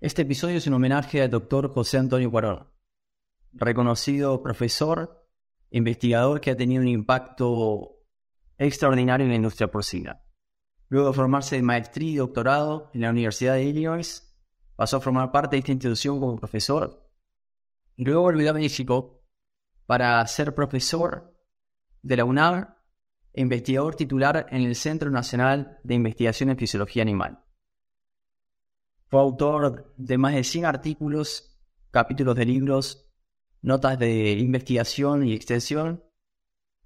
Este episodio es un homenaje al doctor José Antonio Cuarón, reconocido profesor, investigador que ha tenido un impacto extraordinario en la industria porcina. Luego de formarse de maestría y doctorado en la Universidad de Illinois, pasó a formar parte de esta institución como profesor. Luego volvió a México para ser profesor de la UNAM e investigador titular en el Centro Nacional de Investigación en Fisiología Animal. Fue autor de más de 100 artículos, capítulos de libros, notas de investigación y extensión,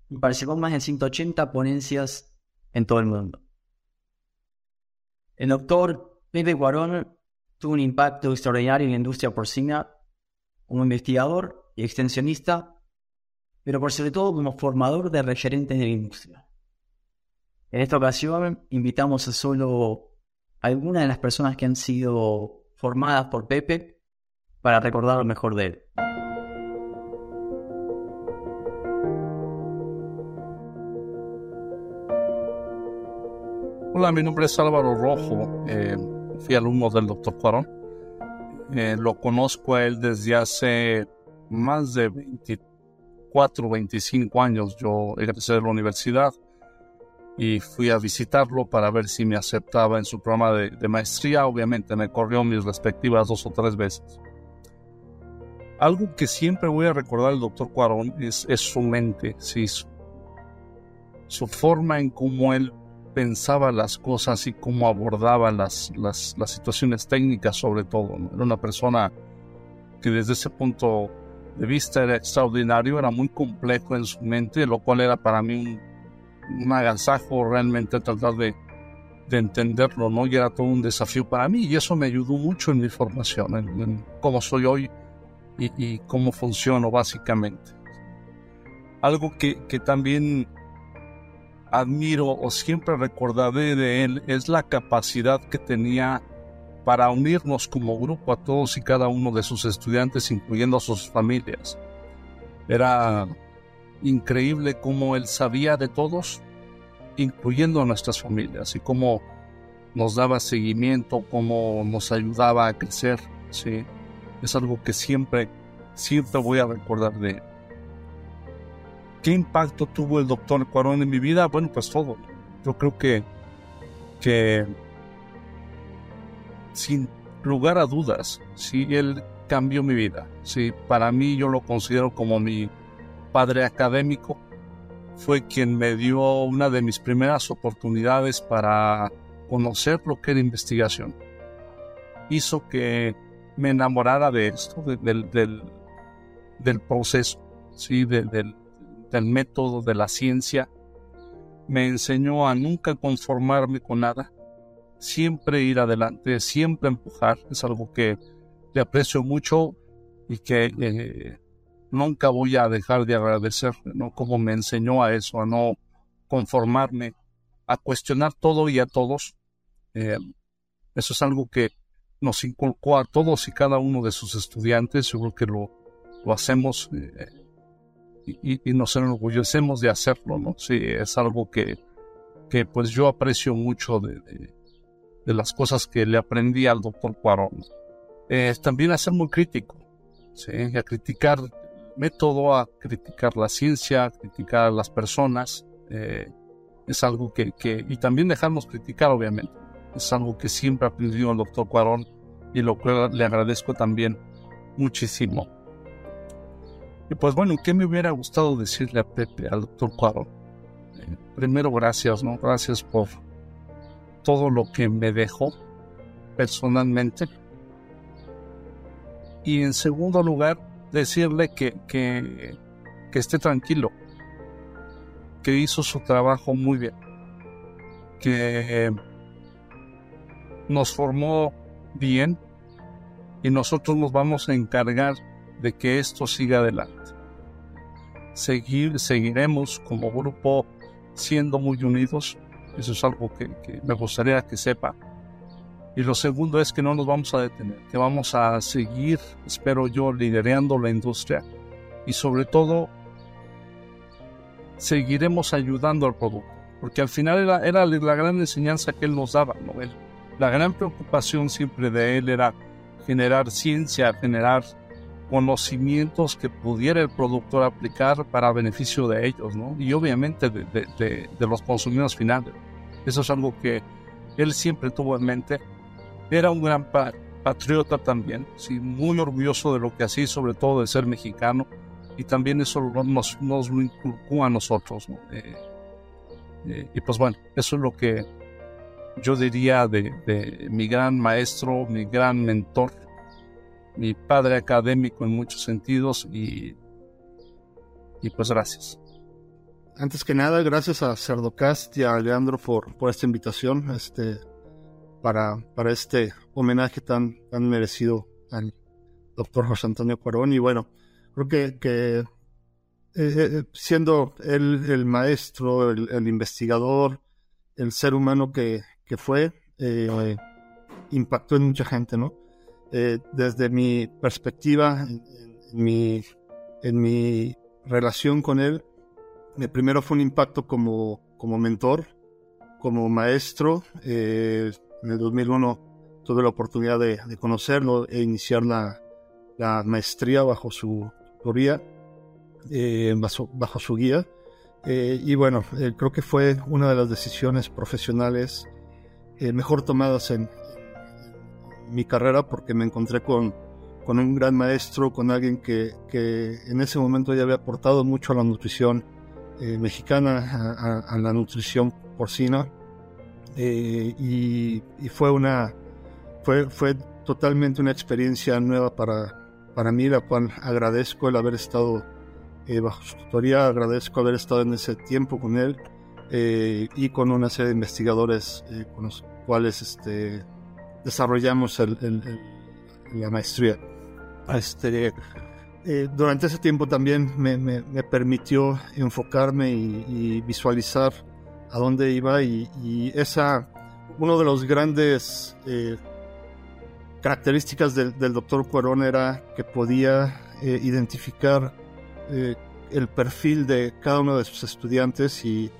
y participó en más de 180 ponencias en todo el mundo. El doctor Pepe Guarón tuvo un impacto extraordinario en la industria porcina como investigador y extensionista pero por sobre todo como formador de referentes de la industria. En esta ocasión invitamos a solo algunas de las personas que han sido formadas por Pepe para recordar lo mejor de él. Hola, mi nombre es Álvaro Rojo, eh, fui alumno del doctor Cuarón. Eh, lo conozco a él desde hace más de 20 24, 25 años yo egresé de la universidad y fui a visitarlo para ver si me aceptaba en su programa de, maestría. Obviamente me corrió mis respectivas dos o tres veces. Algo que siempre voy a recordar del doctor Cuarón es, su mente, ¿sí? su, forma en cómo él pensaba las cosas y cómo abordaba las, las, situaciones técnicas sobre todo. Era una persona que desde ese punto de vista era extraordinario, era muy complejo en su mente, lo cual era para mí un, agasajo realmente tratar de, de, entenderlo, ¿no? Y era todo un desafío para mí y eso me ayudó mucho en mi formación, en, cómo soy hoy y, y, cómo funciono básicamente. Algo que, que también admiro o siempre recordaré de él es la capacidad que tenía para unirnos como grupo a todos y cada uno de sus estudiantes, incluyendo a sus familias. Era increíble cómo él sabía de todos, incluyendo a nuestras familias, y cómo nos daba seguimiento, cómo nos ayudaba a crecer. ¿sí? Es algo que siempre, siempre voy a recordar de. ¿Qué impacto tuvo el doctor Cuarón en mi vida? Bueno, pues todo. Yo creo que, que sin lugar a dudas, sí, él cambió mi vida. Sí, para mí yo lo considero como mi padre académico. Fue quien me dio una de mis primeras oportunidades para conocer lo que era investigación. Hizo que me enamorara de esto, del, del, proceso, ¿sí? del, del método, de la ciencia. Me enseñó a nunca conformarme con nada, siempre ir adelante, siempre empujar, es algo que le aprecio mucho y que eh, nunca voy a dejar de agradecer, ¿no? Como me enseñó a eso, a no conformarme, a cuestionar todo y a todos. Eh, eso es algo que nos inculcó a todos y cada uno de sus estudiantes, yo creo que lo, lo hacemos eh, y, nos enorgullecemos de hacerlo, ¿no? Sí, es algo que, que pues yo aprecio mucho de de las cosas que le aprendí al doctor Cuarón. es también a ser muy crítico, ¿sí? a criticar método, a criticar la ciencia, a criticar a las personas. Eh, es algo que, y también dejarnos criticar, obviamente. Es algo que siempre aprendió el doctor Cuarón y lo que le agradezco también muchísimo. Y pues bueno, ¿qué me hubiera gustado decirle a Pepe, al doctor Cuarón? Eh, primero, gracias, ¿no? Gracias por todo lo que me dejó personalmente. Y en segundo lugar, decirle que, que, que esté tranquilo, que hizo su trabajo muy bien, que nos formó bien y nosotros nos vamos a encargar de que esto siga adelante. Seguir, seguiremos como grupo siendo muy unidos, eso es algo que, me gustaría que sepa. Y lo segundo es que no nos vamos a detener, que vamos a seguir, espero yo, liderando la industria y sobre todo seguiremos ayudando al producto, porque al final era, la gran enseñanza que él nos daba, ¿no? la gran preocupación siempre de él era generar ciencia, generar conocimientos que pudiera el productor aplicar para beneficio de ellos, ¿no? Y obviamente de, de, los consumidores finales. Eso es algo que él siempre tuvo en mente. Era un gran patriota también, muy orgulloso de lo que hacía, sobre todo de ser mexicano, y también eso nos, lo inculcó a nosotros. ¿no? Eh, eh, y pues bueno, eso es lo que yo diría de, mi gran maestro, mi gran mentor, mi padre académico en muchos sentidos y, y pues gracias. Antes que nada, gracias a Cerdocast y a Leandro por, por esta invitación este, para, para este homenaje tan, tan merecido al doctor José Antonio Cuarón. Y bueno, creo que, que eh, eh, siendo él el maestro, el, investigador, el ser humano que, que fue, eh, impactó en mucha gente, ¿no? Desde mi perspectiva, en, mi, en mi relación con él, primero fue un impacto como, como mentor, como maestro. En el 2001 tuve la oportunidad de, conocerlo e iniciar la, la maestría bajo su teoría, eh, bajo, su guía. y bueno, creo que fue una de las decisiones profesionales mejor tomadas en, mi carrera porque me encontré con, con un gran maestro, con alguien que, que, en ese momento ya había aportado mucho a la nutrición eh, mexicana, a, la nutrición porcina. Eh, y, fue una fue, fue totalmente una experiencia nueva para, para mí, la cual agradezco el haber estado eh, bajo su tutoría, agradezco haber estado en ese tiempo con él y con una serie de investigadores con los cuales este, desarrollamos la maestría. Este, eh, durante ese tiempo también me, permitió enfocarme y, visualizar a dónde iba y, esa, uno de los grandes eh, características del, doctor Cuarón era que podía eh, identificar el perfil de cada uno de sus estudiantes y,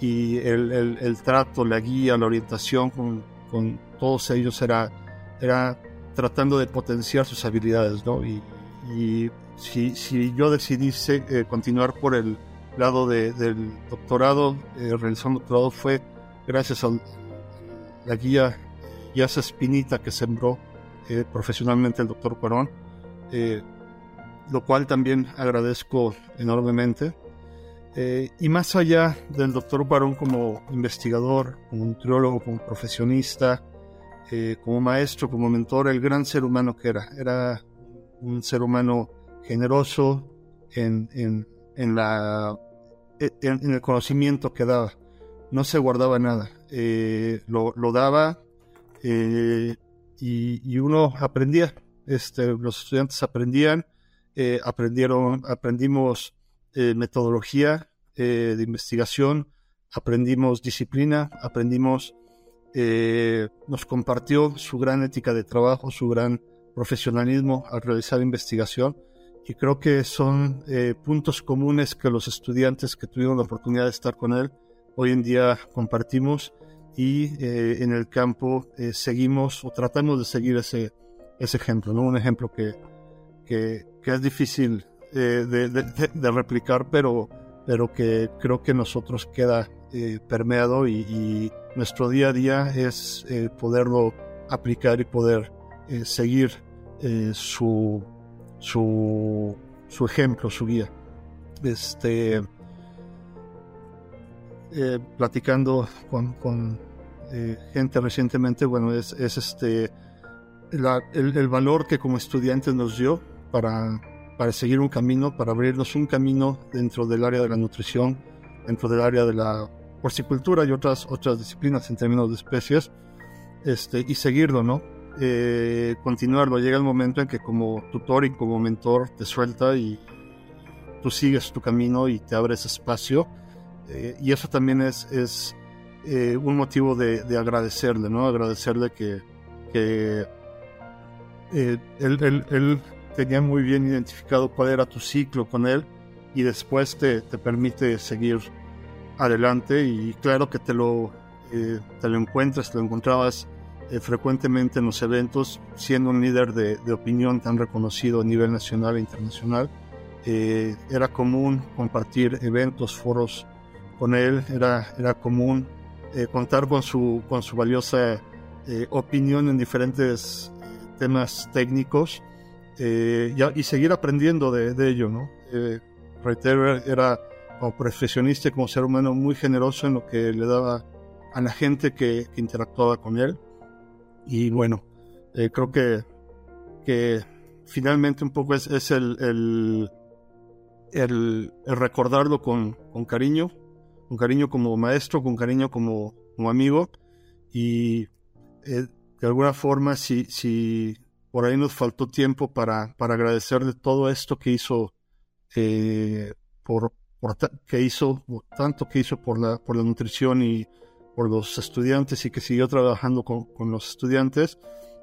el, trato, la guía, la orientación con, con todos ellos era, era tratando de potenciar sus habilidades, ¿no? Y, si, si, yo decidí eh, continuar por el lado del doctorado, eh, realizar un doctorado, fue gracias a la guía y a esa espinita que sembró eh, profesionalmente el doctor Cuarón, lo cual también agradezco enormemente. y más allá del doctor Cuarón como investigador, como nutriólogo, como profesionista, eh, como maestro, como mentor, el gran ser humano que era. Era un ser humano generoso en, en, la, en, el conocimiento que daba. No se guardaba nada. Eh, lo, daba eh, y, uno aprendía. Este, los estudiantes aprendían, aprendieron, aprendimos metodología de investigación, aprendimos disciplina, aprendimos eh, nos compartió su gran ética de trabajo, su gran profesionalismo al realizar investigación y creo que son eh, puntos comunes que los estudiantes que tuvieron la oportunidad de estar con él hoy en día compartimos y eh, en el campo seguimos o tratamos de seguir ese, ese ejemplo, ¿no? un ejemplo que, que, es difícil de, de, replicar, pero, pero que creo que nosotros queda permeado y nuestro día a día es eh, poderlo aplicar y poder eh, seguir eh, su, su, su, ejemplo, su guía. Este, platicando con, con gente recientemente, bueno, es, es este, el, el, valor que como estudiantes nos dio para, para seguir un camino, para abrirnos un camino dentro del área de la nutrición, dentro del área de la porcicultura y otras, otras disciplinas en términos de especies, este, y seguirlo, ¿no? Eh, continuarlo. Llega el momento en que como tutor y como mentor te suelta y tú sigues tu camino y te abres espacio. Eh, y eso también es, es eh, un motivo de, agradecerle, ¿no? Agradecerle que, que él, él, tenía muy bien identificado cuál era tu ciclo con él y después te, te permite seguir adelante y claro que te lo, te lo encuentras, te lo encontrabas eh, frecuentemente en los eventos, siendo un líder de, opinión tan reconocido a nivel nacional e internacional. Eh, era común compartir eventos, foros con él, era, era común contar con su, con su valiosa opinión en diferentes temas técnicos y, seguir aprendiendo de, de ello. ¿no? reitero, era como profesionista y como ser humano muy generoso en lo que le daba a la gente que, interactuaba con él. Y bueno, eh, creo que, que finalmente un poco es, el, el, recordarlo con, con, cariño, con cariño como maestro, con cariño como, como amigo. Y eh, de alguna forma, si, si por ahí nos faltó tiempo para, para agradecerle todo esto que hizo eh, por, que hizo, tanto que hizo por la, por la nutrición y por los estudiantes y que siguió trabajando con, con los estudiantes,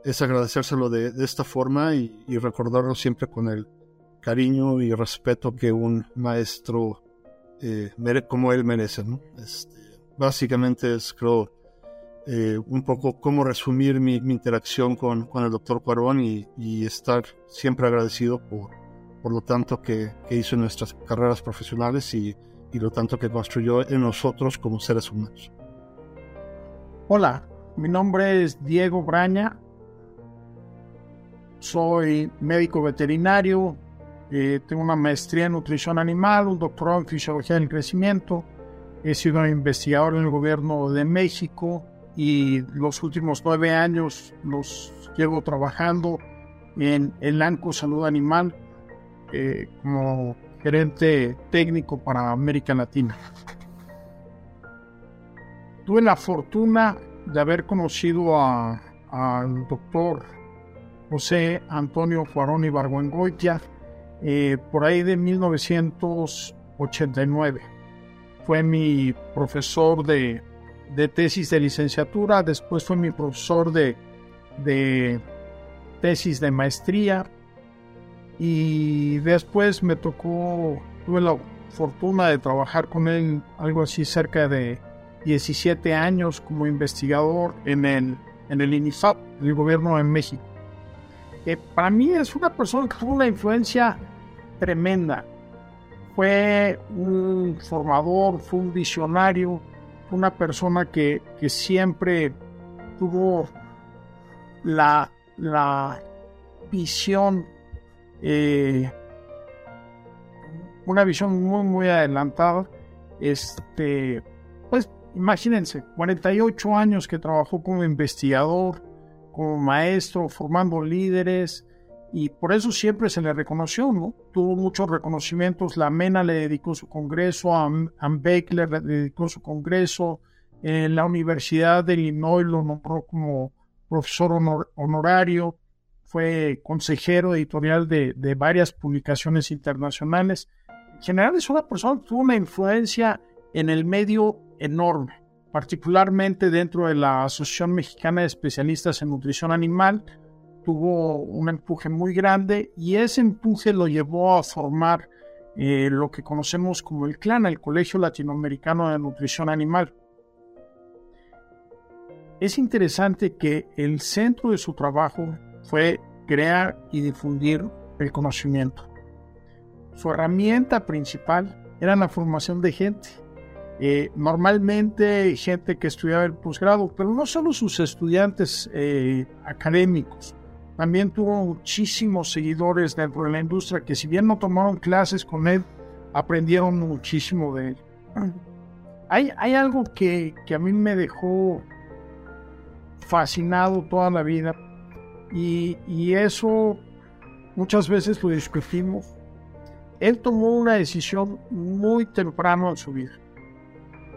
es agradecérselo de, de esta forma y, y, recordarlo siempre con el cariño y respeto que un maestro eh, como él merece. ¿no? Este, básicamente es, creo, eh, un poco cómo resumir mi, mi interacción con, con, el doctor Cuarón y, y estar siempre agradecido por, por lo tanto que, hizo en nuestras carreras profesionales y, lo tanto que construyó en nosotros como seres humanos. Hola, mi nombre es Diego Braña, soy médico veterinario, eh, tengo una maestría en nutrición animal, un doctorado en fisiología del crecimiento, he sido investigador en el gobierno de México y los últimos nueve años los llevo trabajando en el ANCO Salud Animal, eh, como gerente técnico para América Latina. Tuve la fortuna de haber conocido al doctor José Antonio Juarón y eh, por ahí de 1989. Fue mi profesor de, tesis de licenciatura, después fue mi profesor de, de tesis de maestría y después me tocó, tuve la fortuna de trabajar con él algo así cerca de 17 años como investigador en el, en el INIFAP, el gobierno de México. Para mí es una persona que tuvo una influencia tremenda. Fue un formador, fue un visionario, fue una persona que, que siempre tuvo la, la visión eh, una visión muy, muy adelantada. Este, imagínense, 48 años que trabajó como investigador, como maestro, formando líderes, y por eso siempre se le reconoció, ¿no? Tuvo muchos reconocimientos. La MENA le dedicó su congreso, a le dedicó su congreso, en la Universidad de Illinois lo nombró como profesor honorario fue consejero editorial de, varias publicaciones internacionales. En general es una persona que tuvo una influencia en el medio enorme, particularmente dentro de la Asociación Mexicana de Especialistas en Nutrición Animal. Tuvo un empuje muy grande y ese empuje lo llevó a formar eh, lo que conocemos como el CLAN, el Colegio Latinoamericano de Nutrición Animal. Es interesante que el centro de su trabajo fue crear y difundir el conocimiento. Su herramienta principal era la formación de gente. Eh, normalmente gente que estudiaba el posgrado, pero no solo sus estudiantes eh, académicos, también tuvo muchísimos seguidores dentro de la industria que si bien no tomaron clases con él, aprendieron muchísimo de él. Hay, hay algo que, que a mí me dejó fascinado toda la vida y, eso muchas veces lo discutimos. Él tomó una decisión muy temprano en su vida.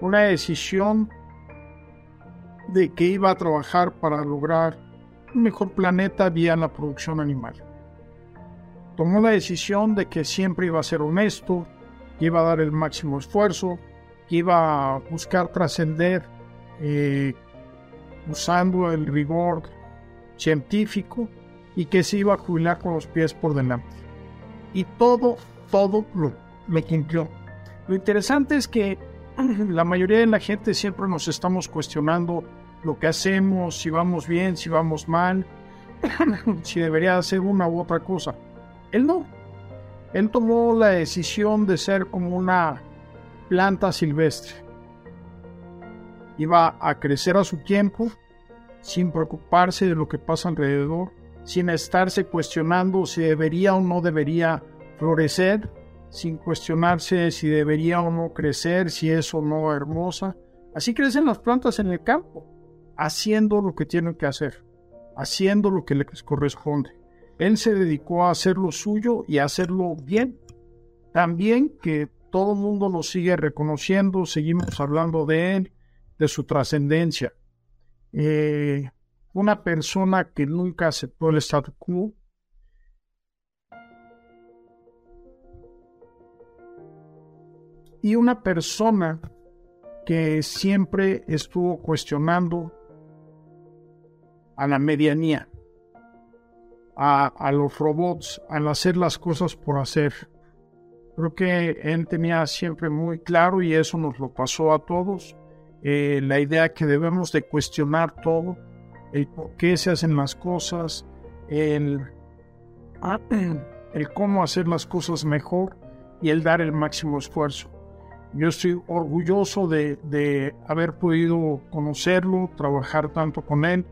Una decisión de que iba a trabajar para lograr un mejor planeta vía la producción animal. Tomó la decisión de que siempre iba a ser honesto, que iba a dar el máximo esfuerzo, que iba a buscar trascender eh, usando el rigor científico y que se iba a jubilar con los pies por delante. Y todo, todo lo, lo cumplió. Lo interesante es que la mayoría de la gente siempre nos estamos cuestionando lo que hacemos, si vamos bien, si vamos mal, si debería hacer una u otra cosa. Él no. Él tomó la decisión de ser como una planta silvestre. Iba a crecer a su tiempo, sin preocuparse de lo que pasa alrededor, sin estarse cuestionando si debería o no debería florecer, sin cuestionarse si debería o no crecer, si es o no hermosa. Así crecen las plantas en el campo, haciendo lo que tienen que hacer, haciendo lo que les corresponde. Él se dedicó a hacer lo suyo y a hacerlo bien. También que todo el mundo lo sigue reconociendo, seguimos hablando de él, de su trascendencia. Eh, una persona que nunca aceptó el statu quo, y una persona que siempre estuvo cuestionando a la medianía, a, los robots, al hacer las cosas por hacer. Creo que él tenía siempre muy claro y eso nos lo pasó a todos, eh, la idea que debemos de cuestionar todo, el por qué se hacen las cosas, el, el cómo hacer las cosas mejor y el dar el máximo esfuerzo. Yo estoy orgulloso de, de haber podido conocerlo, trabajar tanto con él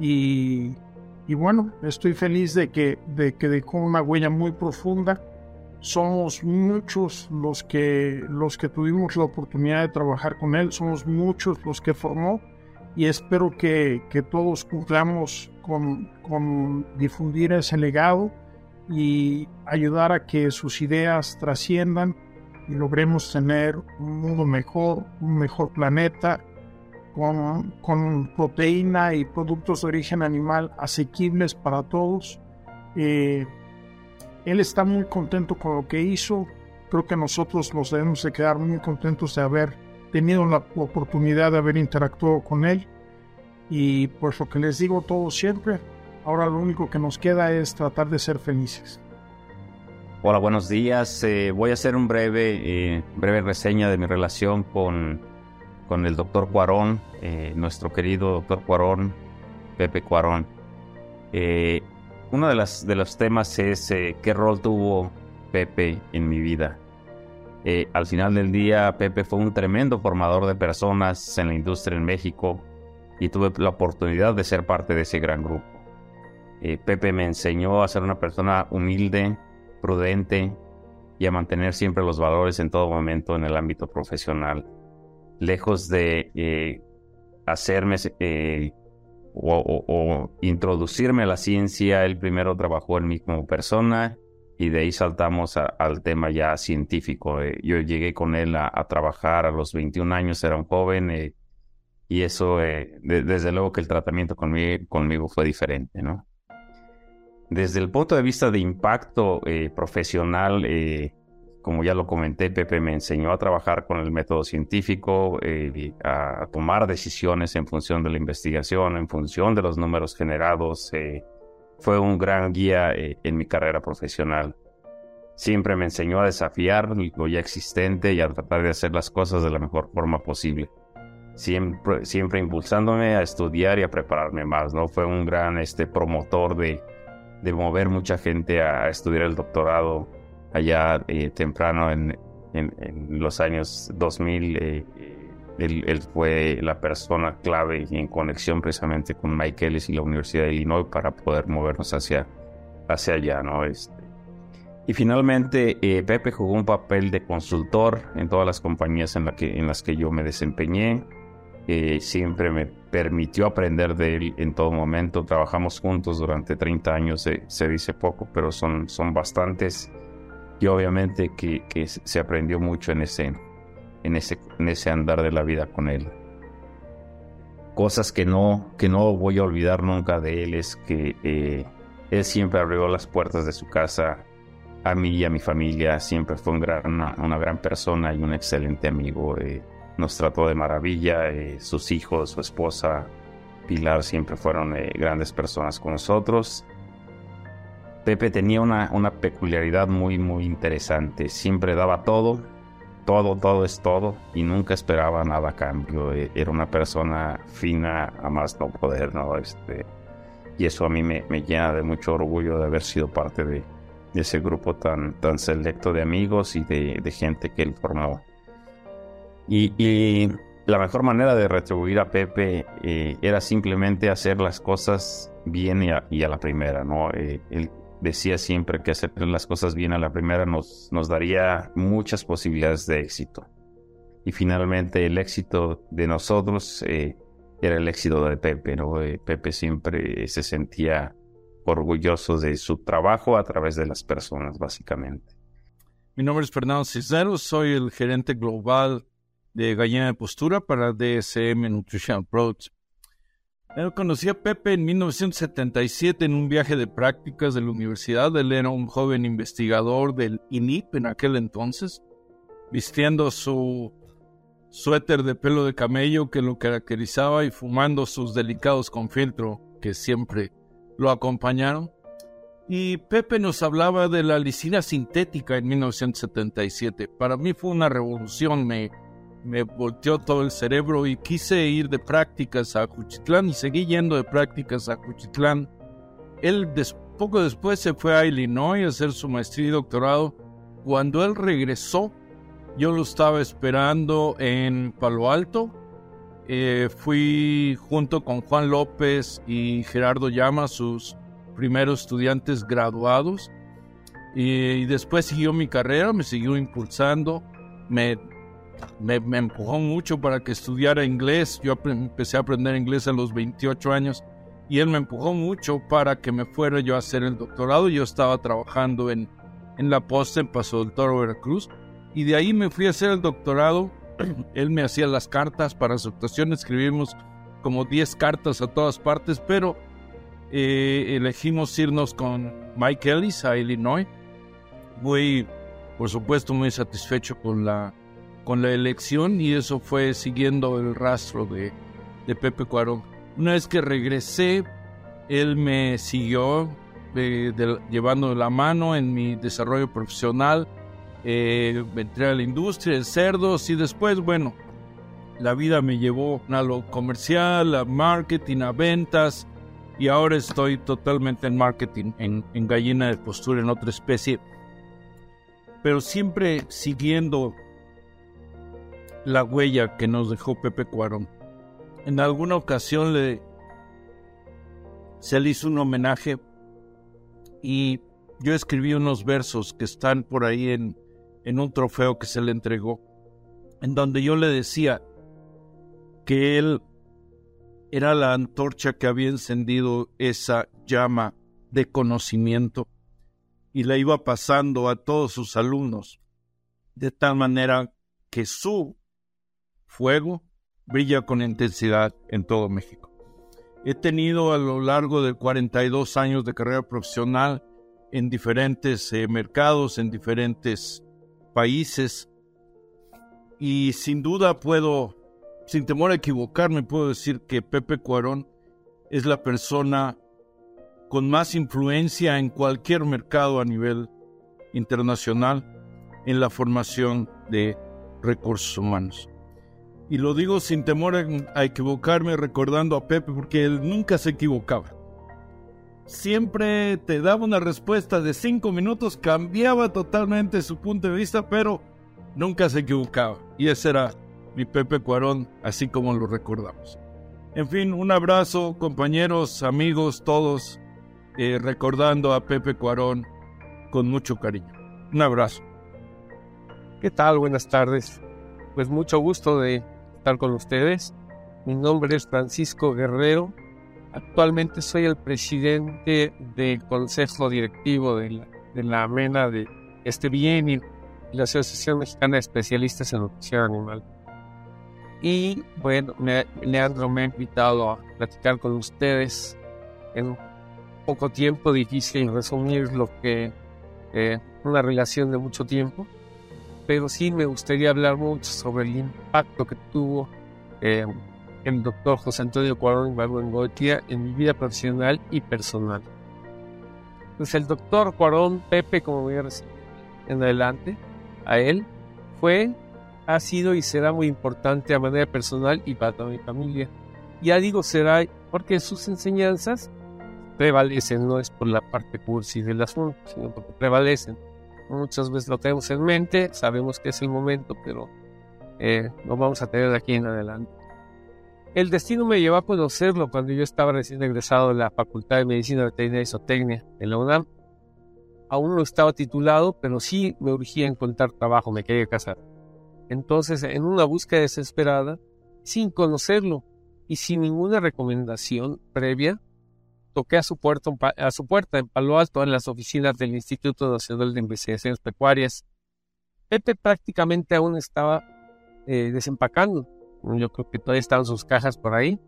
y, y, bueno, estoy feliz de que, de que dejó una huella muy profunda. Somos muchos los que, los que tuvimos la oportunidad de trabajar con él, somos muchos los que formó y espero que, que todos cumplamos con, con difundir ese legado y ayudar a que sus ideas trasciendan y logremos tener un mundo mejor, un mejor planeta, con, con proteína y productos de origen animal asequibles para todos. Eh, él está muy contento con lo que hizo. Creo que nosotros nos debemos de quedar muy contentos de haber tenido la oportunidad de haber interactuado con él. Y pues lo que les digo todo siempre, ahora lo único que nos queda es tratar de ser felices. Hola, buenos días. Eh, voy a hacer un breve, eh, breve reseña de mi relación con, con el doctor Cuarón, eh, nuestro querido doctor Cuarón, Pepe Cuarón. Uno de, las, de los temas es qué rol tuvo Pepe en mi vida. al final del día, Pepe fue un tremendo formador de personas en la industria en México y tuve la oportunidad de ser parte de ese gran grupo. Pepe me enseñó a ser una persona humilde, prudente y a mantener siempre los valores en todo momento en el ámbito profesional. Lejos de eh, hacerme eh, o, introducirme a la ciencia, él primero trabajó en mí como persona y de ahí saltamos al tema ya científico. Eh, yo llegué con él a, trabajar a los 21 años, era un joven y eso, de, desde luego que el tratamiento conmigo, conmigo fue diferente, ¿no? Desde el punto de vista de impacto eh, profesional, eh, como ya lo comenté, Pepe me enseñó a trabajar con el método científico, eh, a tomar decisiones en función de la investigación, en función de los números generados. fue un gran guía en mi carrera profesional. Siempre me enseñó a desafiar lo ya existente y a tratar de hacer las cosas de la mejor forma posible. Siempre, siempre impulsándome a estudiar y a prepararme más, ¿no? Fue un gran este, promotor de, de mover mucha gente a estudiar el doctorado allá eh, temprano en, en, los años 2000. Eh, él, él, fue la persona clave en conexión precisamente con Mike Ellis y la Universidad de Illinois para poder movernos hacia, hacia allá, ¿no? Este, y finalmente, eh, Pepe jugó un papel de consultor en todas las compañías en, la que, en las que yo me desempeñé. Eh, siempre me permitió aprender de él en todo momento. Trabajamos juntos durante 30 años, se, dice poco, pero son, son bastantes. Y obviamente que, que, se aprendió mucho en ese, en, ese, en ese andar de la vida con él. Cosas que no, que no voy a olvidar nunca de él es que eh, él siempre abrió las puertas de su casa a mí y a mi familia. Siempre fue un gran, una, una gran persona y un excelente amigo. Eh, nos trató de maravilla, eh, sus hijos, su esposa, Pilar siempre fueron eh, grandes personas con nosotros. Pepe tenía una, una, peculiaridad muy, muy interesante, siempre daba todo todo, todo es todo y nunca esperaba nada a cambio. E, era una persona fina a más no poder, ¿no? Este, y eso a mí me, me llena de mucho orgullo de haber sido parte de, ese grupo tan, tan selecto de amigos y de, de gente que él formó. Y, la mejor manera de retribuir a Pepe eh, era simplemente hacer las cosas bien y a, la primera, ¿no? Eh, él, decía siempre que hacer las cosas bien a la primera nos, nos daría muchas posibilidades de éxito. Y finalmente el éxito de nosotros eh, era el éxito de Pepe, ¿no? Pepe siempre se sentía orgulloso de su trabajo a través de las personas, básicamente. Mi nombre es Fernando Cisneros, soy el gerente global de Gallina de Postura para DSM Nutrition Products. Yo conocí a Pepe en 1977 en un viaje de prácticas de la universidad. Él era un joven investigador del INIP en aquel entonces, vistiendo su suéter de pelo de camello que lo caracterizaba y fumando sus delicados con filtro que siempre lo acompañaron. Y Pepe nos hablaba de la lisina sintética en 1977. Para mí fue una revolución, me me volteó todo el cerebro y quise ir de prácticas a Juchitlán y seguí yendo de prácticas a Juchitlán. Él poco después se fue a Illinois a hacer su maestría y doctorado. Cuando él regresó, yo lo estaba esperando en Palo Alto. Eh, fui junto con Juan López y Gerardo Llama, sus primeros estudiantes graduados. y después siguió mi carrera, me siguió impulsando, me me, empujó mucho para que estudiara inglés. Yo empecé a aprender inglés a los 28 años y él me empujó mucho para que me fuera yo a hacer el doctorado. Yo estaba trabajando en, en la posta en Paso del Toro, Veracruz, y de ahí me fui a hacer el doctorado. él me hacía las cartas para su actuación, escribimos como 10 cartas a todas partes, pero eh, elegimos irnos con Mike Ellis a Illinois. Muy, por supuesto, muy satisfecho con la con la elección y eso fue siguiendo el rastro de, Pepe Cuarón. Una vez que regresé, él me siguió eh, llevando la mano en mi desarrollo profesional. Eh, entré a la industria de cerdos y después, bueno, la vida me llevó a lo comercial, a marketing, a ventas y ahora estoy totalmente en marketing, en, en gallina de postura, en otra especie, pero siempre siguiendo la huella que nos dejó Pepe Cuarón. En alguna ocasión le, se le hizo un homenaje y yo escribí unos versos que están por ahí en, en un trofeo que se le entregó, en donde yo le decía que él era la antorcha que había encendido esa llama de conocimiento y la iba pasando a todos sus alumnos, de tal manera que su fuego brilla con intensidad en todo México. He tenido a lo largo de 42 años de carrera profesional en diferentes eh, mercados, en diferentes países, y sin duda puedo, sin temor a equivocarme, puedo decir que Pepe Cuarón es la persona con más influencia en cualquier mercado a nivel internacional en la formación de recursos humanos. Y lo digo sin temor a, equivocarme recordando a Pepe porque él nunca se equivocaba. Siempre te daba una respuesta de cinco minutos, cambiaba totalmente su punto de vista, pero nunca se equivocaba. Y ese era mi Pepe Cuarón, así como lo recordamos. En fin, un abrazo, compañeros, amigos, todos, eh, recordando a Pepe Cuarón con mucho cariño. Un abrazo. ¿Qué tal? Buenas tardes. Pues mucho gusto de con ustedes. Mi nombre es Francisco Guerrero. Actualmente soy el presidente del consejo directivo de la, de la AMENA de este bienio, la Asociación Mexicana de Especialistas en Nutrición Animal. Y bueno, Leandro me ha invitado a platicar con ustedes en poco tiempo, difícil resumir lo que eh, una relación de mucho tiempo pero sí me gustaría hablar mucho sobre el impacto que tuvo eh, el doctor José Antonio Cuarón Goitia en mi vida profesional y personal. Pues el doctor Cuarón, Pepe, como voy a decir en adelante, a él, fue ha sido y será muy importante a manera personal y para toda mi familia. Ya digo será porque sus enseñanzas prevalecen, no es por la parte cursi del asunto, sino porque prevalecen. Muchas veces lo tenemos en mente, sabemos que es el momento, pero eh, lo vamos a tener de aquí en adelante. El destino me llevó a conocerlo cuando yo estaba recién egresado de la Facultad de Medicina Veterinaria y Zootecnia en la UNAM. Aún no estaba titulado, pero sí me urgía encontrar trabajo, me quería casar. Entonces, en una búsqueda desesperada, sin conocerlo y sin ninguna recomendación previa, toqué a su, puerta, a su puerta en Palo Alto, en las oficinas del Instituto Nacional de Investigaciones Pecuarias. Pepe prácticamente aún estaba eh, desempacando. Yo creo que todavía estaban sus cajas por ahí.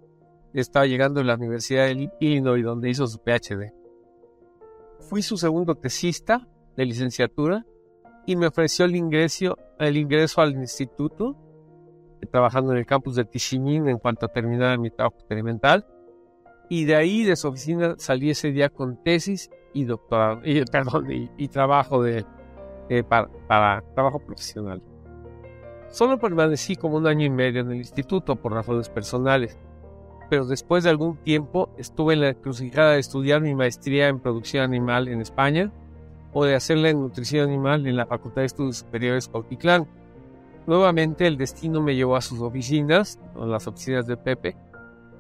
Estaba llegando a la Universidad de Illinois, donde hizo su PhD. Fui su segundo tesista de licenciatura y me ofreció el ingreso, al instituto, trabajando en el campus de Tishinin en cuanto terminara mi trabajo experimental. Y de ahí, de su oficina, salí ese día con tesis y doctorado, y, perdón, y, trabajo de, para, para, trabajo profesional. Solo permanecí como un año y medio en el instituto por razones personales, pero después de algún tiempo estuve en la encrucijada de estudiar mi maestría en producción animal en España o de hacerla en nutrición animal en la Facultad de Estudios Superiores Cautitlán. Nuevamente el destino me llevó a sus oficinas, o las oficinas de Pepe,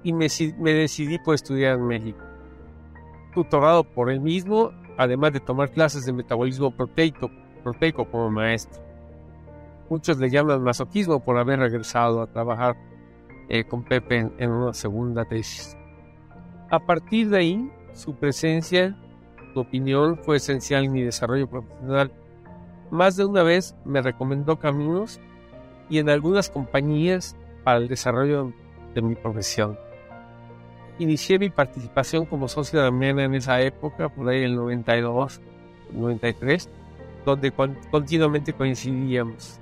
y me, decidí por estudiar en México. Tutorado por él mismo, además de tomar clases de metabolismo proteico, proteico como maestro. Muchos le llaman masoquismo por haber regresado a trabajar eh, con Pepe en una segunda tesis. A partir de ahí, su presencia tu opinión fue esencial en mi desarrollo profesional. Más de una vez me recomendó caminos y en algunas compañías para el desarrollo de mi profesión. Inicié mi participación como socio de MENA en esa época, por ahí el 92, 93, donde continuamente coincidíamos.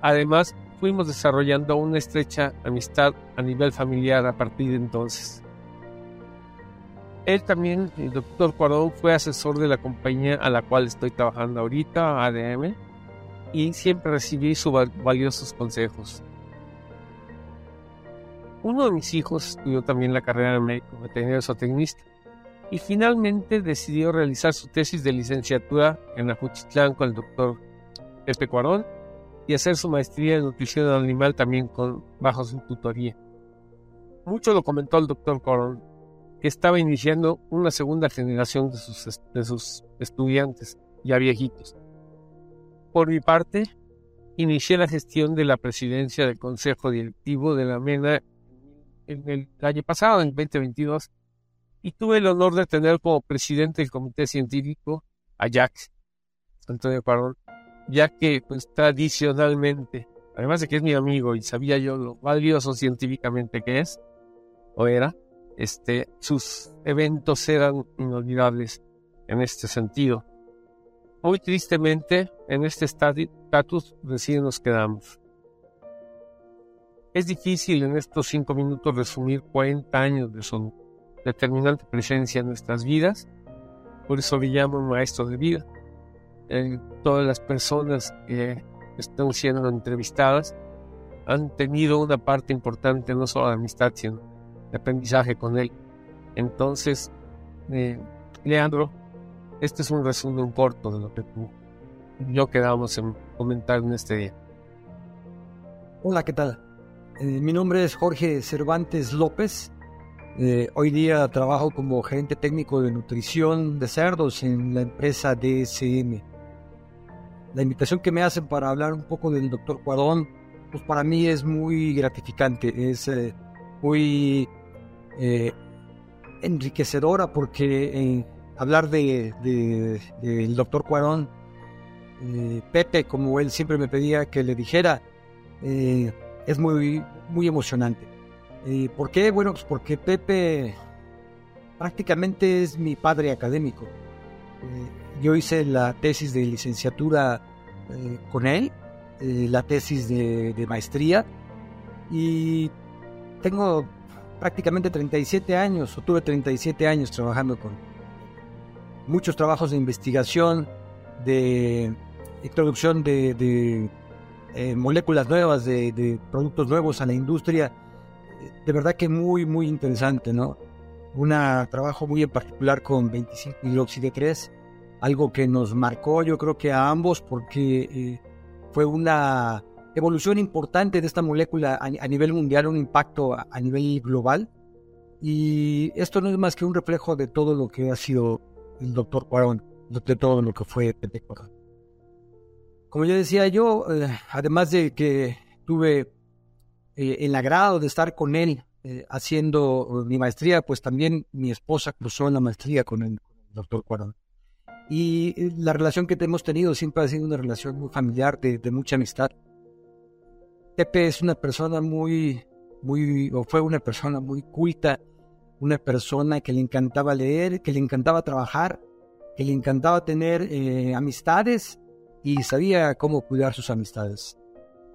Además, fuimos desarrollando una estrecha amistad a nivel familiar a partir de entonces. Él también, el doctor Cuarón, fue asesor de la compañía a la cual estoy trabajando ahorita, ADM, y siempre recibí sus valiosos consejos. Uno de mis hijos estudió también la carrera de médico veterinario zootecnista y finalmente decidió realizar su tesis de licenciatura en Ajuchitlán con el doctor Pepe Cuarón y hacer su maestría en nutrición animal también con, bajo su tutoría. Mucho lo comentó el doctor Cuarón que estaba iniciando una segunda generación de sus, de sus estudiantes, ya viejitos. Por mi parte, inicié la gestión de la presidencia del Consejo Directivo de la MENA en el año pasado, en 2022, y tuve el honor de tener como presidente del Comité Científico a Jack Antonio Parón, ya que pues, tradicionalmente, además de que es mi amigo y sabía yo lo valioso científicamente que es, o era, este, sus eventos eran inolvidables en este sentido. Muy tristemente, en este estatus recién nos quedamos. Es difícil en estos cinco minutos resumir 40 años de su determinante presencia en nuestras vidas, por eso le llamo maestro de vida. Eh, todas las personas que están siendo entrevistadas han tenido una parte importante no solo de amistad, sino aprendizaje con él. Entonces, eh, Leandro, este es un resumen corto de lo que tú yo quedamos en comentar en este día. Hola, ¿qué tal? Eh, mi nombre es Jorge Cervantes López. Eh, hoy día trabajo como gerente técnico de nutrición de cerdos en la empresa DSM. La invitación que me hacen para hablar un poco del doctor Cuadrón, pues para mí es muy gratificante, es muy eh, enriquecedora porque hablar de, del doctor Cuarón, eh, Pepe, como él siempre me pedía que le dijera, es muy, muy emocionante. ¿Por qué? Bueno, pues porque Pepe prácticamente es mi padre académico. yo hice la tesis de licenciatura con él, la tesis de, de maestría y tengo prácticamente 37 años, o tuve 37 años trabajando con muchos trabajos de investigación, de introducción de, eh, moléculas nuevas, de, productos nuevos a la industria. De verdad que muy, muy interesante, ¿no? Un trabajo muy en particular con 25 hidróxido 3, algo que nos marcó yo creo que a ambos porque eh, fue una evolución importante de esta molécula a, nivel mundial, un impacto a, nivel global. Y esto no es más que un reflejo de todo lo que ha sido el doctor Cuarón, de todo lo que fue Pepe Cuarón. Como ya decía yo, eh, además de que tuve eh, el agrado de estar con él eh, haciendo mi maestría, pues también mi esposa cruzó la maestría con el, doctor Cuarón. Y la relación que hemos tenido siempre ha sido una relación muy familiar, de, mucha amistad. Pepe es una persona muy, muy, o fue una persona muy culta, una persona que le encantaba leer, que le encantaba trabajar, que le encantaba tener amistades y sabía cómo cuidar sus amistades.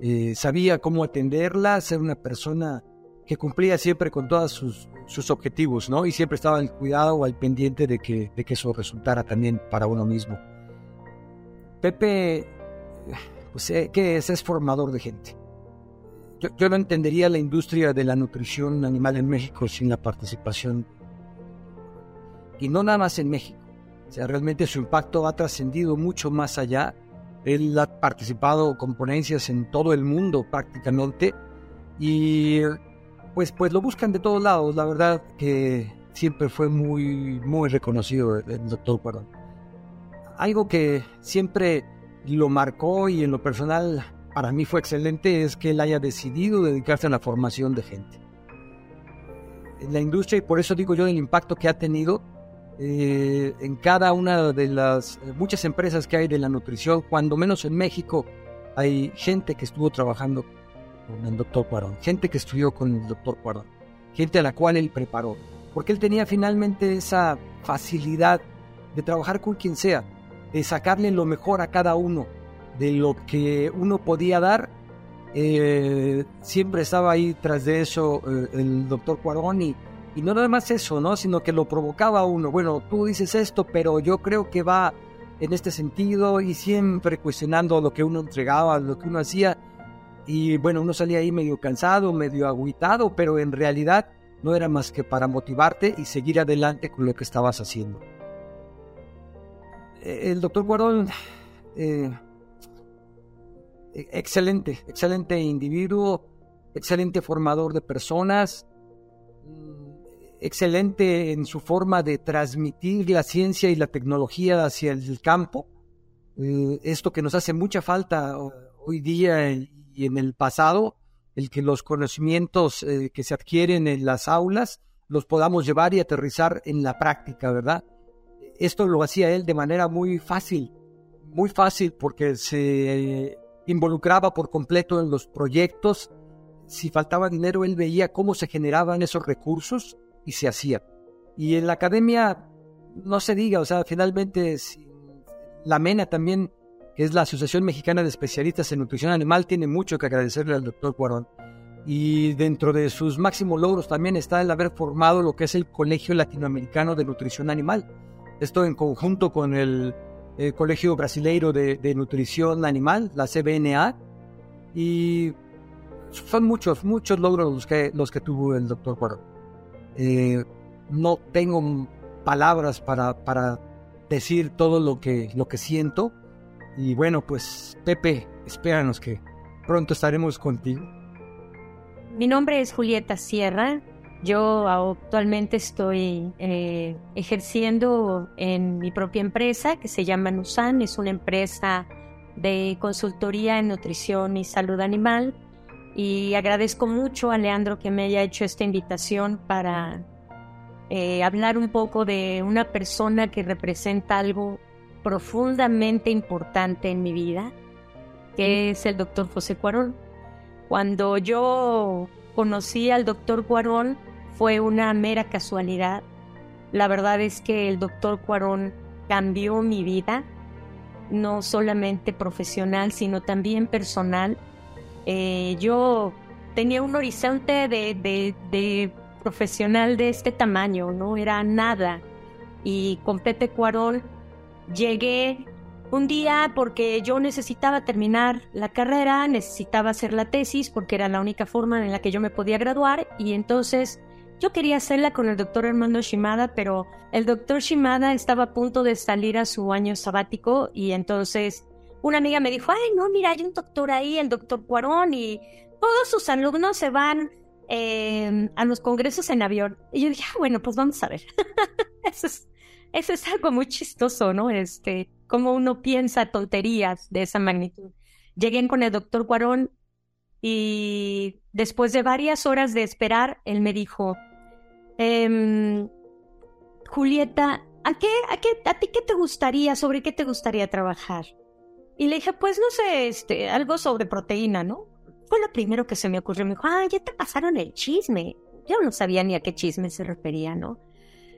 Eh, sabía cómo atenderlas, ser una persona que cumplía siempre con todos sus, sus, objetivos, ¿no? Y siempre estaba al cuidado o al pendiente de que, de que eso resultara también para uno mismo. Pepe, pues, eh, ¿qué es? Es formador de gente. Yo, yo no entendería la industria de la nutrición animal en México sin la participación. Y no nada más en México. O sea, realmente su impacto ha trascendido mucho más allá él ha participado con ponencias en todo el mundo prácticamente y pues, pues lo buscan de todos lados. La verdad que siempre fue muy, muy reconocido el doctor Cuarón. Algo que siempre lo marcó y en lo personal para mí fue excelente es que él haya decidido dedicarse a la formación de gente. En la industria, y por eso digo yo el impacto que ha tenido, eh, en cada una de las eh, muchas empresas que hay de la nutrición, cuando menos en México, hay gente que estuvo trabajando con el doctor Cuarón, gente que estudió con el doctor Cuarón, gente a la cual él preparó, porque él tenía finalmente esa facilidad de trabajar con quien sea, de sacarle lo mejor a cada uno, de lo que uno podía dar. Eh, siempre estaba ahí tras de eso el doctor Cuarón y y no nada más eso, ¿no? Sino que lo provocaba uno. Bueno, tú dices esto, pero yo creo que va en este sentido y siempre cuestionando lo que uno entregaba, lo que uno hacía. Y bueno, uno salía ahí medio cansado, medio agüitado, pero en realidad no era más que para motivarte y seguir adelante con lo que estabas haciendo. Eh, el doctor Guardón, eh, excelente, excelente individuo, excelente formador de personas excelente en su forma de transmitir la ciencia y la tecnología hacia el campo. Eh, esto que nos hace mucha falta hoy día y en el pasado, el que los conocimientos eh, que se adquieren en las aulas los podamos llevar y aterrizar en la práctica, ¿verdad? Esto lo hacía él de manera muy fácil, muy fácil porque se involucraba por completo en los proyectos. Si faltaba dinero, él veía cómo se generaban esos recursos y se hacía. Y en la academia, no se diga, o sea, finalmente la MENA también, que es la Asociación Mexicana de Especialistas en Nutrición Animal, tiene mucho que agradecerle al doctor Cuarón. Y dentro de sus máximos logros también está el haber formado lo que es el Colegio Latinoamericano de Nutrición Animal. Esto en conjunto con el, Colegio Brasileiro de, Nutrición Animal, la CBNA. Y son muchos, muchos logros los que, los que tuvo el doctor Cuarón. Eh, no tengo palabras para, para decir todo lo que, lo que siento. Y bueno, pues Pepe, espéranos que pronto estaremos contigo. Mi nombre es Julieta Sierra. Yo actualmente estoy eh, ejerciendo en mi propia empresa que se llama Nusan. Es una empresa de consultoría en nutrición y salud animal y agradezco mucho a Leandro que me haya hecho esta invitación para eh, hablar un poco de una persona que representa algo profundamente importante en mi vida, que es el doctor José Cuarón. Cuando yo conocí al doctor Cuarón fue una mera casualidad. La verdad es que el doctor Cuarón cambió mi vida, no solamente profesional, sino también personal eh, yo tenía un horizonte de, profesional de este tamaño, no era nada. Y con Pepe Cuarón llegué Un día porque yo necesitaba terminar la carrera, necesitaba hacer la tesis porque era la única forma en la que yo me podía graduar y entonces yo quería hacerla con el doctor Armando Shimada, pero el doctor Shimada estaba a punto de salir a su año sabático y entonces una amiga me dijo, ay, no, mira, hay un doctor ahí, el doctor Cuarón, y todos sus alumnos se van eh, a los congresos en avión. Y yo dije, ah, bueno, pues vamos a ver. eso, es, eso es algo muy chistoso, ¿no? Este, cómo uno piensa tonterías de esa magnitud. Llegué con el doctor Cuarón y después de varias horas de esperar, él me dijo, em, Julieta, ¿a, qué, a, qué, ¿a ti qué te gustaría, sobre qué te gustaría trabajar? Y le dije, pues no sé, este, algo sobre proteína, ¿no? Fue lo primero que se me ocurrió. Me dijo, ah, ya te pasaron el chisme. Yo no sabía ni a qué chisme se refería, ¿no?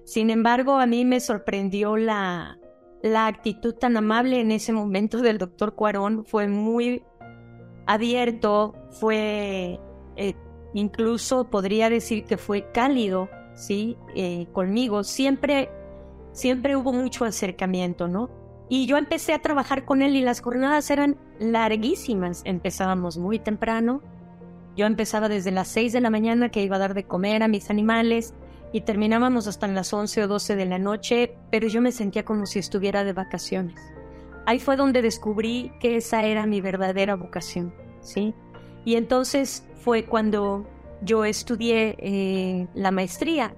Sin embargo, a mí me sorprendió la, la actitud tan amable en ese momento del doctor Cuarón. Fue muy abierto, fue eh, incluso podría decir que fue cálido, ¿sí? Eh, conmigo. Siempre, siempre hubo mucho acercamiento, ¿no? Y yo empecé a trabajar con él y las jornadas eran larguísimas. Empezábamos muy temprano. Yo empezaba desde las 6 de la mañana que iba a dar de comer a mis animales y terminábamos hasta las 11 o 12 de la noche, pero yo me sentía como si estuviera de vacaciones. Ahí fue donde descubrí que esa era mi verdadera vocación, ¿sí? Y entonces fue cuando yo estudié eh, la maestría,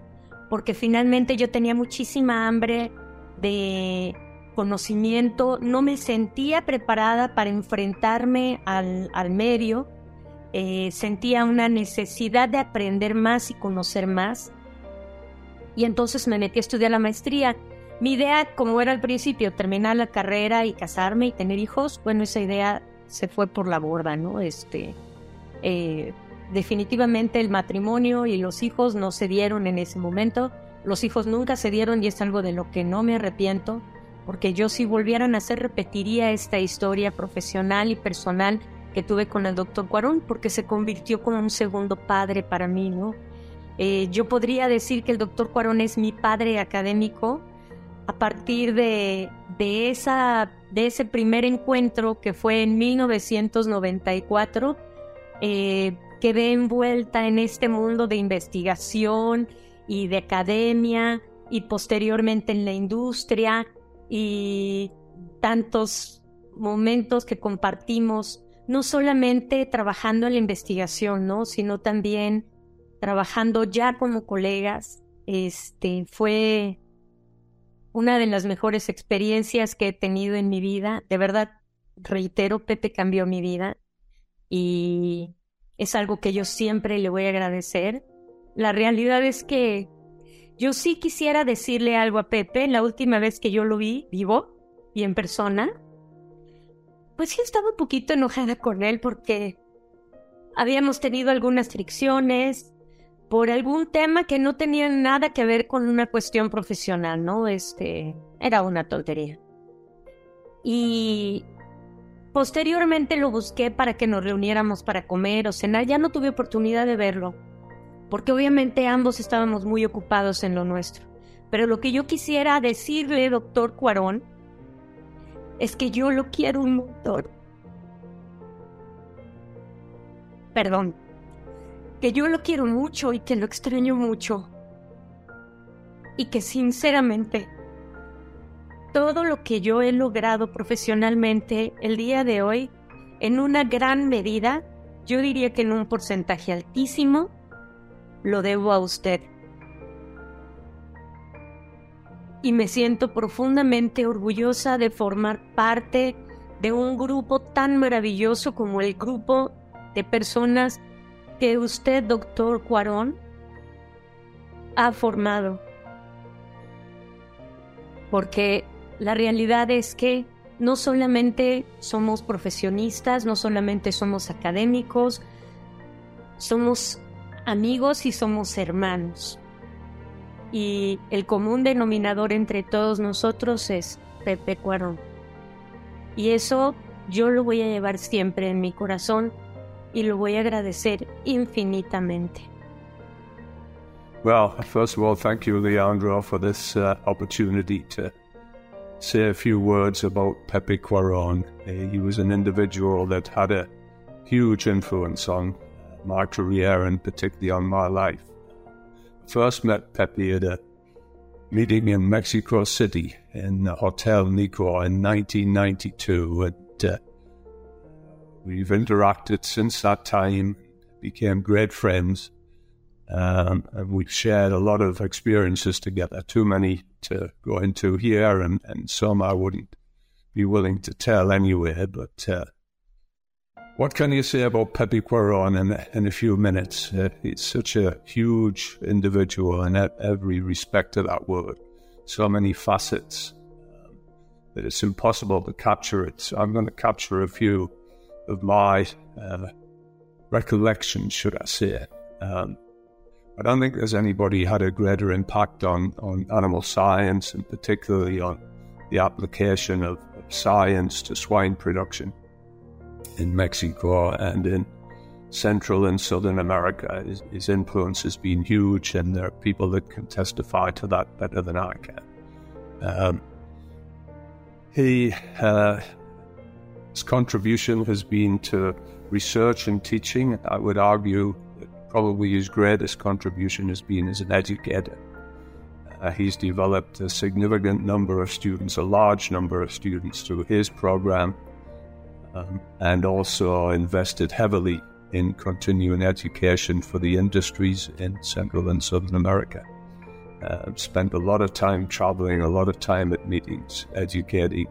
porque finalmente yo tenía muchísima hambre de conocimiento, no me sentía preparada para enfrentarme al, medio, eh, sentía una necesidad de aprender más y conocer más. Y entonces me metí a estudiar la maestría. Mi idea, como era al principio, terminar la carrera y casarme y tener hijos, bueno, esa idea se fue por la borda, ¿no? Este, eh, definitivamente el matrimonio y los hijos no se dieron en ese momento. Los hijos nunca se dieron y es algo de lo que no me arrepiento porque yo si volviera a nacer repetiría esta historia profesional y personal que tuve con el doctor Cuarón, porque se convirtió como un segundo padre para mí, ¿no? Eh, yo podría decir que el doctor Cuarón es mi padre académico a partir de, esa, de ese primer encuentro que fue en 1994. Eh, quedé envuelta en este mundo de investigación y de academia y posteriormente en la industria y tantos momentos que compartimos, no solamente trabajando en la investigación, ¿no? sino también trabajando ya como colegas. Este fue una de las mejores experiencias que he tenido en mi vida. De verdad, reitero, Pepe cambió mi vida y es algo que yo siempre le voy a agradecer. La realidad es que yo sí quisiera decirle algo a Pepe. La última vez que yo lo vi vivo y en persona, pues sí estaba un poquito enojada con él porque habíamos tenido algunas fricciones por algún tema que no tenía nada que ver con una cuestión profesional, ¿no? Este, era una tontería. Y posteriormente lo busqué para que nos reuniéramos para comer o cenar. Ya no tuve oportunidad de verlo porque obviamente ambos estábamos muy ocupados en lo nuestro. Pero lo que yo quisiera decirle, doctor Cuarón, es que yo lo quiero un montón. Perdón. Que yo lo quiero mucho y que lo extraño mucho. Y que sinceramente, todo lo que yo he logrado profesionalmente el día de hoy, en una gran medida, yo diría que en un porcentaje altísimo, lo debo a usted. Y me siento profundamente orgullosa de formar parte de un grupo tan maravilloso como el grupo de personas que usted, doctor Cuarón, ha formado. Porque la realidad es que no solamente somos profesionistas, no solamente somos académicos, somos amigos y somos hermanos. Y el común denominador entre todos nosotros es Pepe Cuarón. Y eso yo lo voy a llevar siempre en mi corazón y lo voy a agradecer infinitamente. Well, first of all, thank you, Leandro, for this uh, opportunity to say a few words about Pepe Quaron. Uh, he was an individual that had a huge influence on my career and particularly on my life. First met Pepe at a meeting in Mexico City in the Hotel Nico in 1992. And uh, we've interacted since that time, became great friends. Um, and we've shared a lot of experiences together, too many to go into here, and, and some I wouldn't be willing to tell anyway. But uh, what can you say about Pepe Quaron in, in a few minutes? Uh, he's such a huge individual in every respect of that word. So many facets um, that it's impossible to capture it. So I'm going to capture a few of my uh, recollections, should I say. Um, I don't think there's anybody had a greater impact on, on animal science and particularly on the application of, of science to swine production in Mexico and in Central and Southern America. His, his, influence has been huge, and there are people that can testify to that better than I can. Um, he, uh, his contribution has been to research and teaching. I would argue that probably his greatest contribution has been as an educator. Uh, he's developed a significant number of students, a large number of students through his program, um, and also invested heavily in continuing education for the industries in Central and Southern America. Uh, spent a lot of time traveling, a lot of time at meetings, educating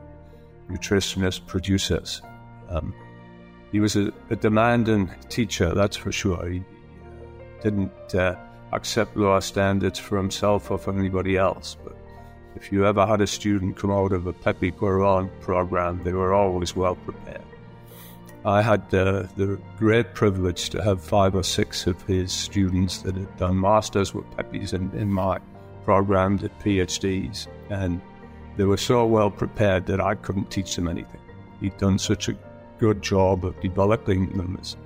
nutritionists, producers. Um, he was a, a, demanding teacher, that's for sure. He, didn't uh, accept lower standards for himself or for anybody else. But if you ever had a student come out of a Pepe Quaron program, they were always well prepared. I had uh, the great privilege to have five or six of his students that had done masters with Pepe's in, in my program, did PhDs, and they were so well prepared that I couldn't teach them anything. He'd done such a good job of developing them as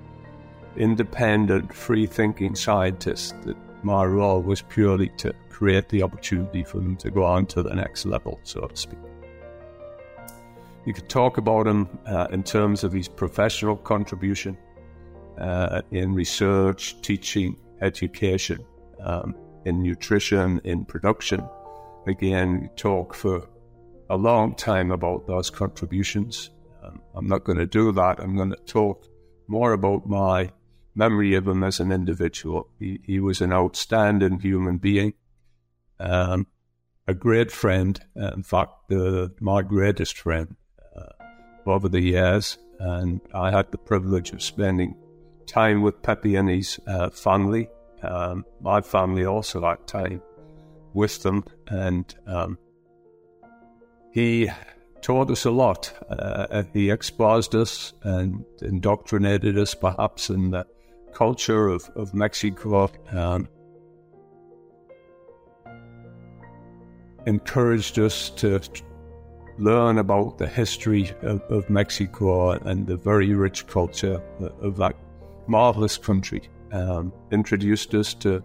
independent, free thinking scientists that my role was purely to create the opportunity for them to go on to the next level, so to speak. You could talk about him uh, in terms of his professional contribution uh, in research, teaching, education, um, in nutrition, in production. Again, talk for a long time about those contributions. Um, I'm not going to do that. I'm going to talk more about my memory of him as an individual. He, he was an outstanding human being, um, a great friend, in fact, uh, my greatest friend over the years. And I had the privilege of spending time with Pepe and his uh, family. Um, my family also had time with them. And um, he taught us a lot. Uh, he exposed us and indoctrinated us, perhaps, in the culture of, of Mexico um, encouraged us to learn about the history of, of, Mexico and the very rich culture of that marvelous country. Um, introduced us to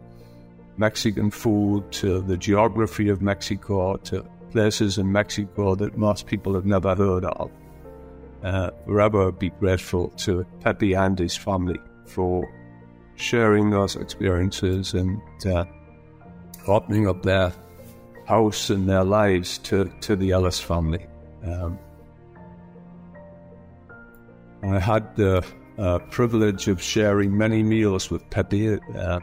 Mexican food, to the geography of Mexico, to places in Mexico that most people have never heard of. Uh, forever be grateful to Pepe and his family for sharing those experiences and uh, opening up their house and their lives to, to the Ellis family. Um, I had the uh, privilege of sharing many meals with Pepe, uh,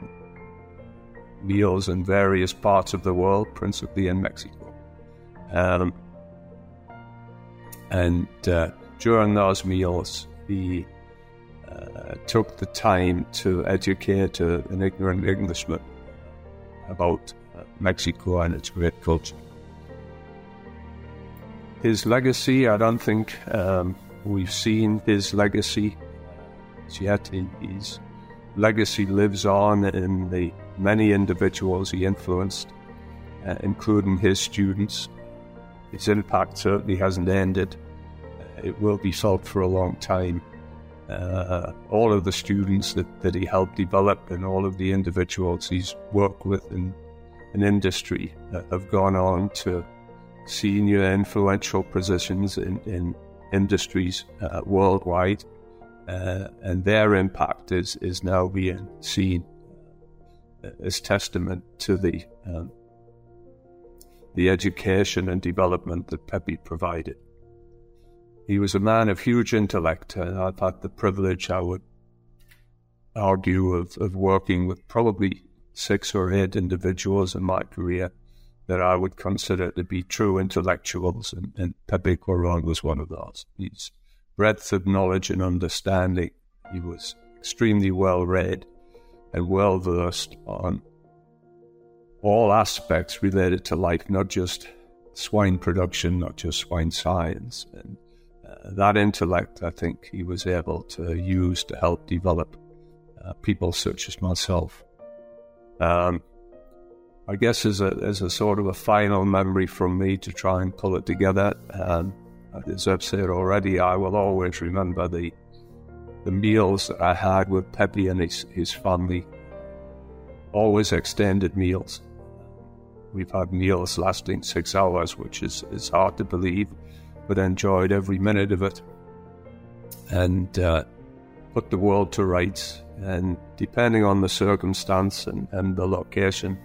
meals in various parts of the world, principally in Mexico. Um, and uh, during those meals, he uh, took the time to educate uh, an ignorant Englishman about Mexico and its great culture. His legacy, I don't think um, we've seen his legacy yet. His legacy lives on in the many individuals he influenced, uh, including his students. His impact certainly hasn't ended. It will be felt for a long time uh, all of the students that, that he helped develop and all of the individuals he's worked with in, in industry have gone on to senior influential positions in, in industries uh, worldwide, uh, and their impact is, is now being seen uh, as testament to the um, the education and development that Pepe provided. He was a man of huge intellect, and I've had the privilege, I would argue, of, of working with probably six or eight individuals in my career that I would consider to be true intellectuals, and, and Pepe Coron was one of those. His breadth of knowledge and understanding, he was extremely well read and well versed on all aspects related to life, not just swine production, not just swine science. And uh, that intellect, I think, he was able to use to help develop uh, people such as myself. Um, I guess as a, as a sort of a final memory from me to try and pull it together, um, as I've said already, I will always remember the the meals that I had with Pepe and his, his family. Always extended meals. We've had meals lasting six hours, which is, is hard to believe, but enjoyed every minute of it. And uh, put the world to rights. And depending on the circumstance and, and the location,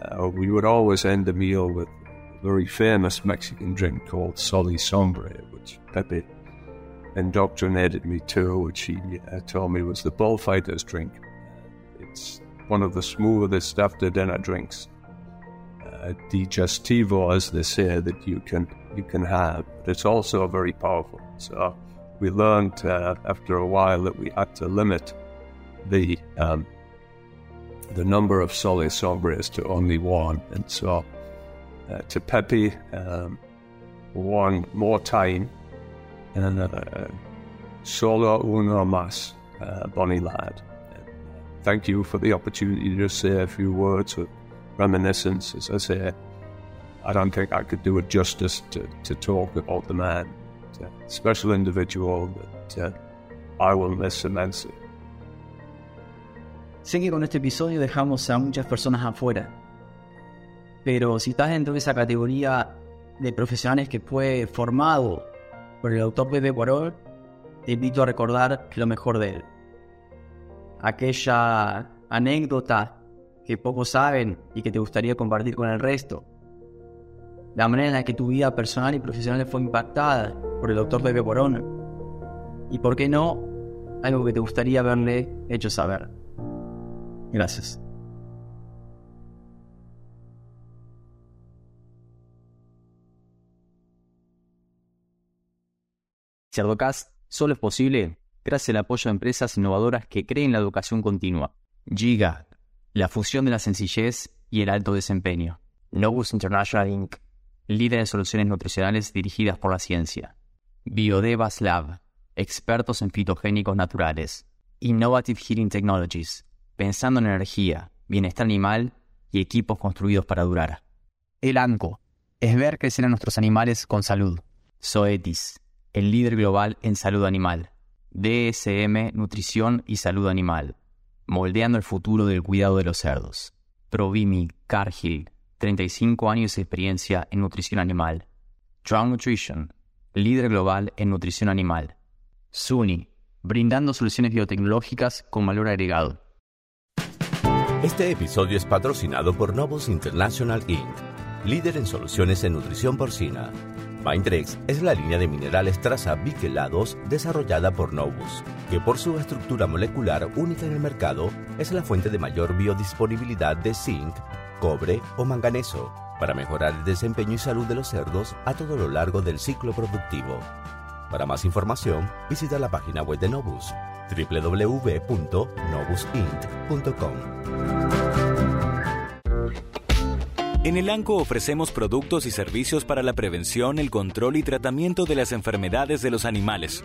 uh, we would always end the meal with a very famous Mexican drink called Sol y Sombre, which Pepe indoctrinated me to, which he uh, told me was the bullfighter's drink. It's one of the smoothest after dinner drinks uh, digestivo, as they say, that you can you can have. But it's also very powerful. So we learned uh, after a while that we had to limit the um, the number of Sol y Sombres to only one, and so uh, to Pepe um, one more time and another solo uno más, uh, Bonnie Lad. Thank you for the opportunity to say a few words of reminiscence. As I say, I don't think I could do it justice to, to talk about the man, the special individual that uh, I will miss immensely. Sé que con este episodio dejamos a muchas personas afuera, pero si estás dentro de esa categoría de profesionales que fue formado por el autor Pepe Cuarol, te invito a recordar lo mejor de él. Aquella anécdota que pocos saben y que te gustaría compartir con el resto. La manera en la que tu vida personal y profesional fue impactada por el doctor Pepe Corona. Y por qué no, algo que te gustaría haberle hecho saber. Gracias. Cerdocast solo es posible gracias al apoyo de empresas innovadoras que creen la educación continua. Giga la fusión de la sencillez y el alto desempeño. Novus International Inc., líder en soluciones nutricionales dirigidas por la ciencia. Biodevas Lab, expertos en fitogénicos naturales. Innovative Heating Technologies, pensando en energía, bienestar animal y equipos construidos para durar. El ANCO, es ver crecer a nuestros animales con salud. Zoetis, el líder global en salud animal. DSM, Nutrición y Salud Animal moldeando el futuro del cuidado de los cerdos. Provimi Cargill, 35 años de experiencia en nutrición animal. Drown Nutrition, líder global en nutrición animal. SUNY, brindando soluciones biotecnológicas con valor agregado. Este episodio es patrocinado por Novus International Inc., líder en soluciones en nutrición porcina. Mindrex es la línea de minerales traza biquelados desarrollada por Novus, que por su estructura molecular única en el mercado es la fuente de mayor biodisponibilidad de zinc, cobre o manganeso para mejorar el desempeño y salud de los cerdos a todo lo largo del ciclo productivo. Para más información, visita la página web de Novus www.novusint.com. En el ANCO ofrecemos productos y servicios para la prevención, el control y tratamiento de las enfermedades de los animales.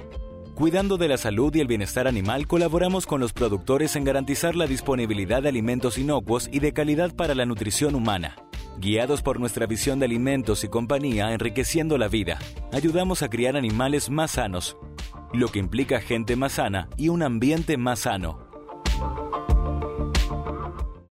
Cuidando de la salud y el bienestar animal, colaboramos con los productores en garantizar la disponibilidad de alimentos inocuos y de calidad para la nutrición humana. Guiados por nuestra visión de alimentos y compañía enriqueciendo la vida, ayudamos a criar animales más sanos, lo que implica gente más sana y un ambiente más sano.